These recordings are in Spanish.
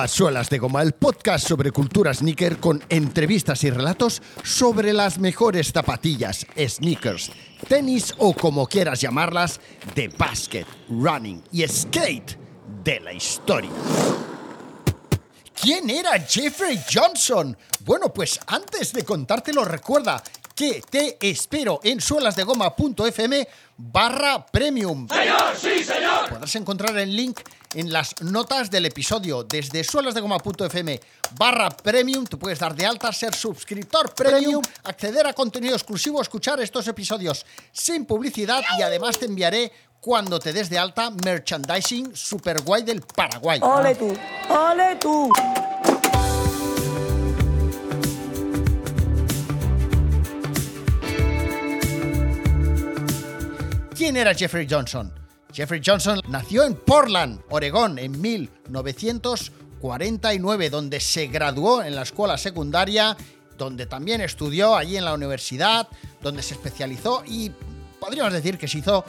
A Suelas de Goma, el podcast sobre cultura sneaker con entrevistas y relatos sobre las mejores zapatillas, sneakers, tenis o como quieras llamarlas, de basket, running y skate de la historia. ¿Quién era Jeffrey Johnson? Bueno, pues antes de contártelo, recuerda que te espero en suelasdegoma.fm barra premium. ¡Señor, sí, señor! Podrás encontrar el link en las notas del episodio. Desde suelasdegoma.fm barra premium, tú puedes dar de alta, ser suscriptor premium, acceder a contenido exclusivo, escuchar estos episodios sin publicidad y además te enviaré cuando te des de alta merchandising super guay del Paraguay. ¡Ole tú! ¡Ole tú! ¿Quién era Jeffrey Johnson? Jeffrey Johnson nació en Portland, Oregón, en 1949, donde se graduó en la escuela secundaria, donde también estudió allí en la universidad, donde se especializó y podríamos decir que se hizo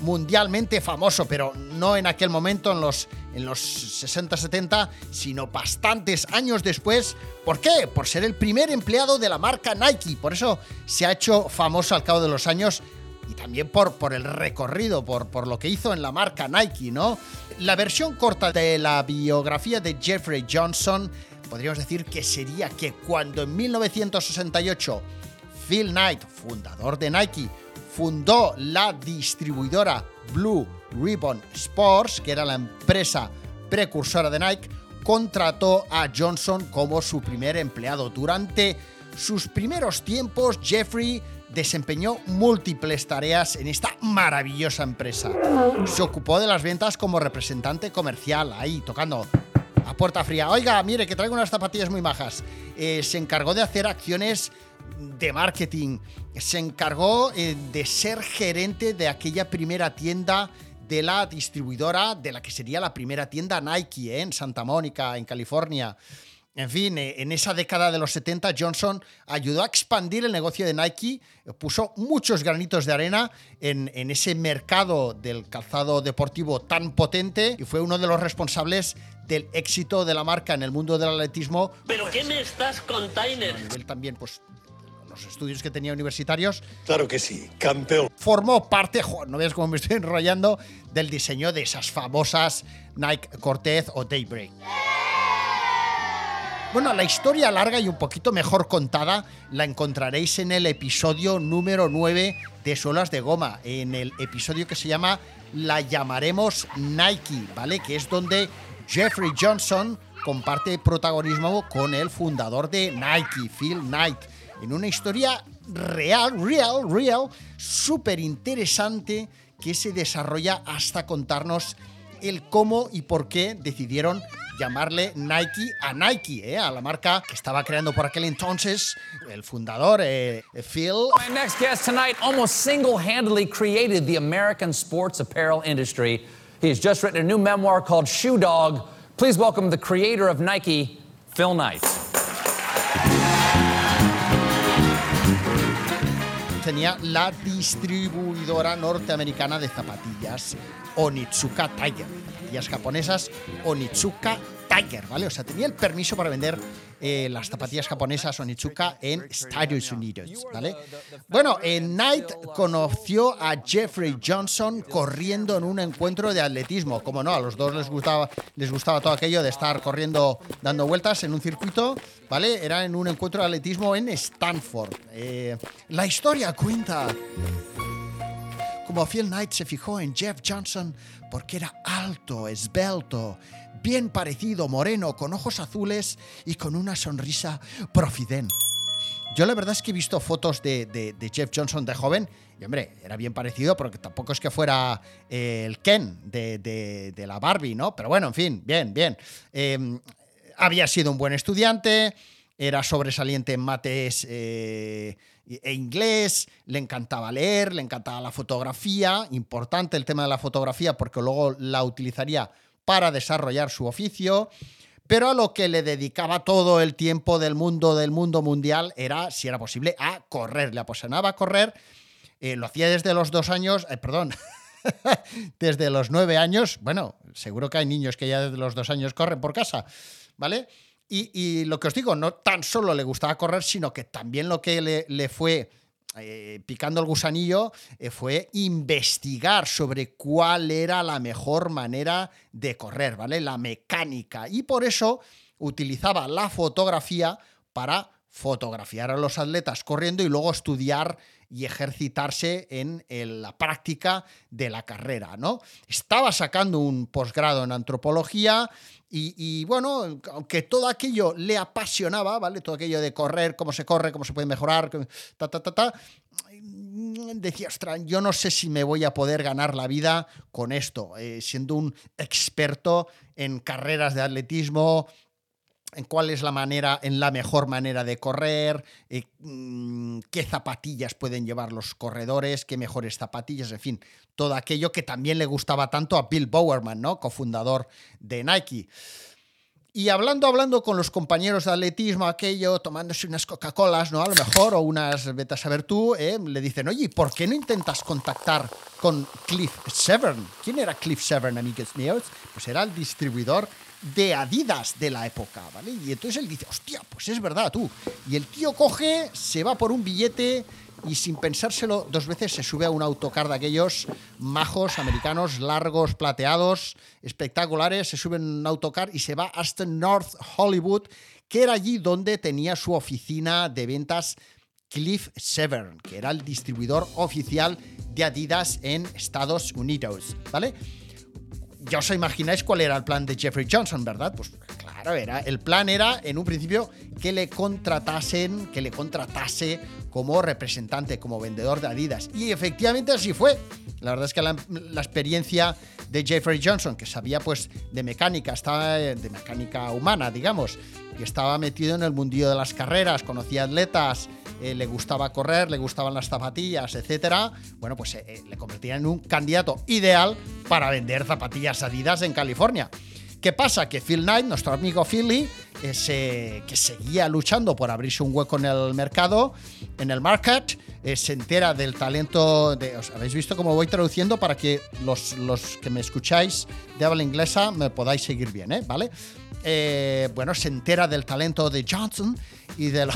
mundialmente famoso, pero no en aquel momento, en los, en los 60-70, sino bastantes años después. ¿Por qué? Por ser el primer empleado de la marca Nike. Por eso se ha hecho famoso al cabo de los años y también por, por el recorrido, por, por lo que hizo en la marca Nike, ¿no? La versión corta de la biografía de Jeffrey Johnson, podríamos decir que sería que cuando en 1968 Phil Knight, fundador de Nike, fundó la distribuidora Blue Ribbon Sports, que era la empresa precursora de Nike, contrató a Johnson como su primer empleado. Durante sus primeros tiempos, Jeffrey desempeñó múltiples tareas en esta maravillosa empresa. Se ocupó de las ventas como representante comercial, ahí tocando a puerta fría. Oiga, mire, que traigo unas zapatillas muy majas. Eh, se encargó de hacer acciones de marketing. Se encargó eh, de ser gerente de aquella primera tienda de la distribuidora de la que sería la primera tienda Nike eh, en Santa Mónica, en California. En fin, eh, en esa década de los 70 Johnson ayudó a expandir el negocio de Nike, puso muchos granitos de arena en, en, ese mercado del calzado deportivo tan potente y fue uno de los responsables del éxito de la marca en el mundo del atletismo. ¿Pero qué me estás container? A nivel también, pues, los estudios que tenía universitarios. Claro que sí, campeón. Formó parte, jo, no veas cómo me estoy enrollando, del diseño de esas famosas Nike Cortez o Daybreak. Bueno, la historia larga y un poquito mejor contada la encontraréis en el episodio número 9 de Suelas de Goma, en el episodio que se llama La llamaremos Nike, ¿vale? Que es donde Jeffrey Johnson comparte protagonismo con el fundador de Nike, Phil Knight, en una historia real, real, real, súper interesante que se desarrolla hasta contarnos el cómo y por qué decidieron llamarle Nike a Nike, ¿eh? a la marca que estaba creando por aquel entonces el fundador, eh, Phil. My next guest tonight almost single-handedly created the American sports apparel industry. He has just written a new memoir called Shoe Dog. Please welcome the creator of Nike, Phil Knight. Tenía la distribuidora norteamericana de zapatillas Onitsuka Tiger, zapatillas japonesas Onitsuka Tiger, ¿vale? O sea, tenía el permiso para vender eh, las zapatillas japonesas Onitsuka en Estados Unidos, ¿vale? Bueno, en Knight conoció a Jeffrey Johnson corriendo en un encuentro de atletismo. Como no, a los dos les gustaba, les gustaba todo aquello de estar corriendo, dando vueltas en un circuito, ¿vale? Era en un encuentro de atletismo en Stanford. Eh, la historia cuenta como Phil Knight se fijó en Jeff Johnson porque era alto, esbelto, bien parecido, moreno, con ojos azules y con una sonrisa profiden. Yo la verdad es que he visto fotos de, Jeff Johnson de joven y hombre, era bien parecido porque tampoco es que fuera eh, el Ken de, la Barbie, ¿no? Pero bueno, en fin, bien, bien. Eh, había sido un buen estudiante, era sobresaliente en mates eh, e inglés, le encantaba leer, le encantaba la fotografía, importante el tema de la fotografía porque luego la utilizaría para desarrollar su oficio, pero a lo que le dedicaba todo el tiempo del mundo, del mundo mundial, era, si era posible, a correr, le apasionaba correr, eh, lo hacía desde los dos años, eh, perdón, desde los nueve años. Bueno, seguro que hay niños que ya desde los dos años corren por casa, ¿vale? Y, lo que os digo, no tan solo le gustaba correr, sino que también lo que le, le fue eh, picando el gusanillo eh, fue investigar sobre cuál era la mejor manera de correr, ¿vale? La mecánica. Y por eso utilizaba la fotografía para fotografiar a los atletas corriendo y luego estudiar y ejercitarse en, la práctica de la carrera, ¿no? Estaba sacando un posgrado en antropología y, bueno, aunque todo aquello le apasionaba, ¿vale? Todo aquello de correr, cómo se corre, cómo se puede mejorar, ta, ta, ta, ta, decía, ostras, yo no sé si me voy a poder ganar la vida con esto, eh, siendo un experto en carreras de atletismo, en cuál es la manera, en la mejor manera de correr, eh, mm, qué zapatillas pueden llevar los corredores, qué mejores zapatillas, en fin, todo aquello que también le gustaba tanto a Bill Bowerman, ¿no? cofundador de Nike. Y hablando, hablando con los compañeros de atletismo, aquello, tomándose unas Coca-Colas, ¿no? A lo mejor, o unas betas a tú, ¿eh? le dicen, oye, ¿por qué no intentas contactar con Cliff Severn? ¿Quién era Cliff Severn, amigos míos? Pues era el distribuidor de Adidas de la época, ¿vale? Y entonces él dice, hostia, pues es verdad, tú. Y el tío coge, se va por un billete y sin pensárselo dos veces se sube a un autocar de aquellos majos americanos, largos, plateados, espectaculares, se sube en un autocar y se va hasta North Hollywood, que era allí donde tenía su oficina de ventas Cliff Severn, que era el distribuidor oficial de Adidas en Estados Unidos, ¿vale? Ya os imagináis cuál era el plan de Jeffrey Johnson, ¿verdad? Pues claro, era, el plan era en un principio que le contratasen, que le contratase como representante, como vendedor de Adidas. Y efectivamente así fue. La verdad es que la, experiencia de Jeffrey Johnson, que sabía pues de mecánica, estaba de mecánica humana, digamos, y estaba metido en el mundillo de las carreras, conocía atletas, eh, le gustaba correr, le gustaban las zapatillas, etcétera, bueno, pues eh, le convertía en un candidato ideal para vender zapatillas Adidas en California. ¿Qué pasa? Que Phil Knight, nuestro amigo Philly, eh, que seguía luchando por abrirse un hueco en el mercado, en el market, eh, se entera del talento de... ¿os ¿Habéis visto cómo voy traduciendo para que los, los, que me escucháis de habla inglesa me podáis seguir bien, ¿eh? ¿Vale? Eh, bueno, se entera del talento de Johnson y de lo,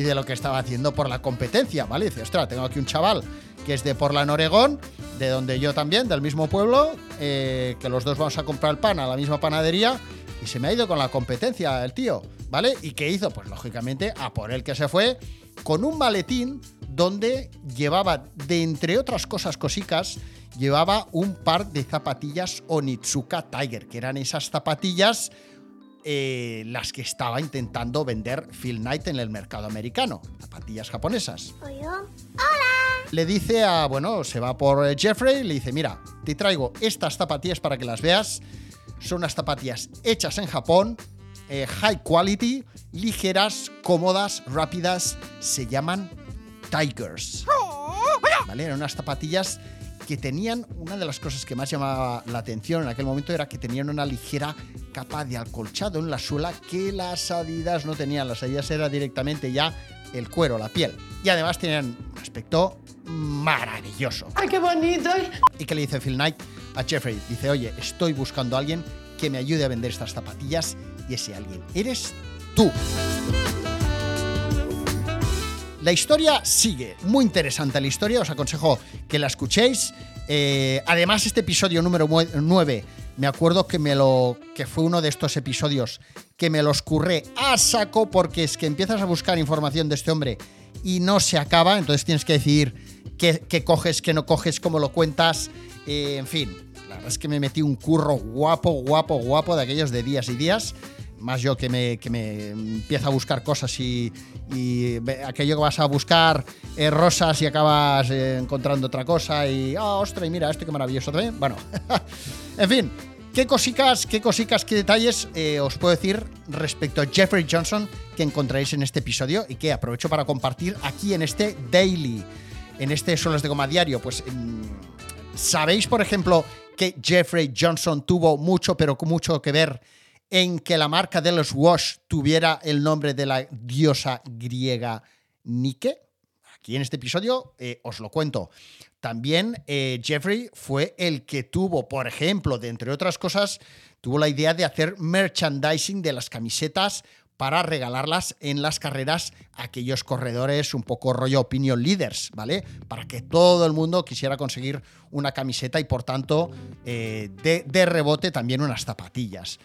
y de lo que estaba haciendo por la competencia, ¿vale? dice, ostras, tengo aquí un chaval que es de Portland, Oregón, de donde yo también, del mismo pueblo, eh, que los dos vamos a comprar pan a la misma panadería y se me ha ido con la competencia el tío, ¿vale? ¿Y qué hizo? Pues lógicamente a por el que se fue con un maletín donde llevaba, de entre otras cosas cosicas, llevaba un par de zapatillas Onitsuka Tiger, que eran esas zapatillas eh, las que estaba intentando vender Phil Knight en el mercado americano, zapatillas japonesas. ¿Hola? Le dice a, bueno, se va por eh, Jeffrey, le dice, mira, te traigo estas zapatillas para que las veas. Son unas zapatillas hechas en Japón, eh, high quality, ligeras, cómodas, rápidas, se llaman Tigers. ¿Vale? Eran unas zapatillas que tenían, una de las cosas que más llamaba la atención en aquel momento era que tenían una ligera capa de acolchado en la suela que las Adidas no tenían. Las Adidas era directamente ya el cuero, la piel. Y además tenían un aspecto maravilloso. ¡Ay, qué bonito! ¿Y qué le dice Phil Knight a Jeffrey? Dice, oye, estoy buscando a alguien que me ayude a vender estas zapatillas y ese alguien eres tú. La historia sigue, muy interesante la historia, os aconsejo que la escuchéis. Eh, además, este episodio número 9, me acuerdo que, me lo, que fue uno de estos episodios que me los curré a saco porque es que empiezas a buscar información de este hombre y no se acaba, entonces tienes que decidir qué, coges, qué no coges, cómo lo cuentas, eh, en fin. La verdad es que me metí un curro guapo, guapo, guapo de aquellos de días y días más yo que me, que me empiezo a buscar cosas y, y aquello que vas a buscar eh, rosas y acabas eh, encontrando otra cosa y, oh, ostras, y mira, esto qué maravilloso también. Bueno, en fin, qué cositas, qué cosicas, qué detalles eh, os puedo decir respecto a Jeffrey Johnson que encontraréis en este episodio y que aprovecho para compartir aquí en este daily, en este Solos de Goma Diario. Pues, mmm, ¿sabéis, por ejemplo, que Jeffrey Johnson tuvo mucho, pero mucho que ver en que la marca de los Wash tuviera el nombre de la diosa griega Nike? Aquí en este episodio eh, os lo cuento. también eh, Jeffrey fue el que tuvo, por ejemplo, de entre otras cosas, tuvo la idea de hacer merchandising de las camisetas para regalarlas en las carreras a aquellos corredores un poco rollo opinion leaders, ¿vale? Para que todo el mundo quisiera conseguir una camiseta y por tanto eh, de, de, rebote también unas zapatillas.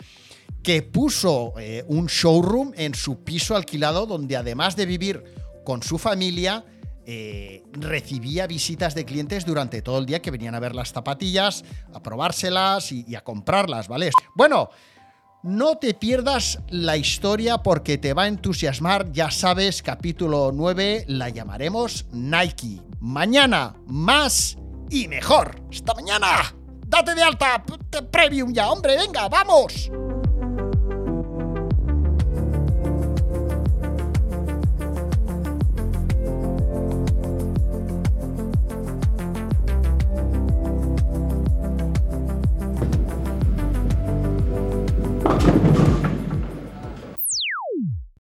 Que puso eh, un showroom en su piso alquilado donde además de vivir con su familia, eh, recibía visitas de clientes durante todo el día que venían a ver las zapatillas, a probárselas y, y a comprarlas, ¿vale? Bueno, no te pierdas la historia porque te va a entusiasmar, ya sabes, capítulo 9 la llamaremos Nike. Mañana más y mejor. ¡Hasta mañana! ¡Date de alta! ¡Premium ya, hombre! ¡Venga, vamos!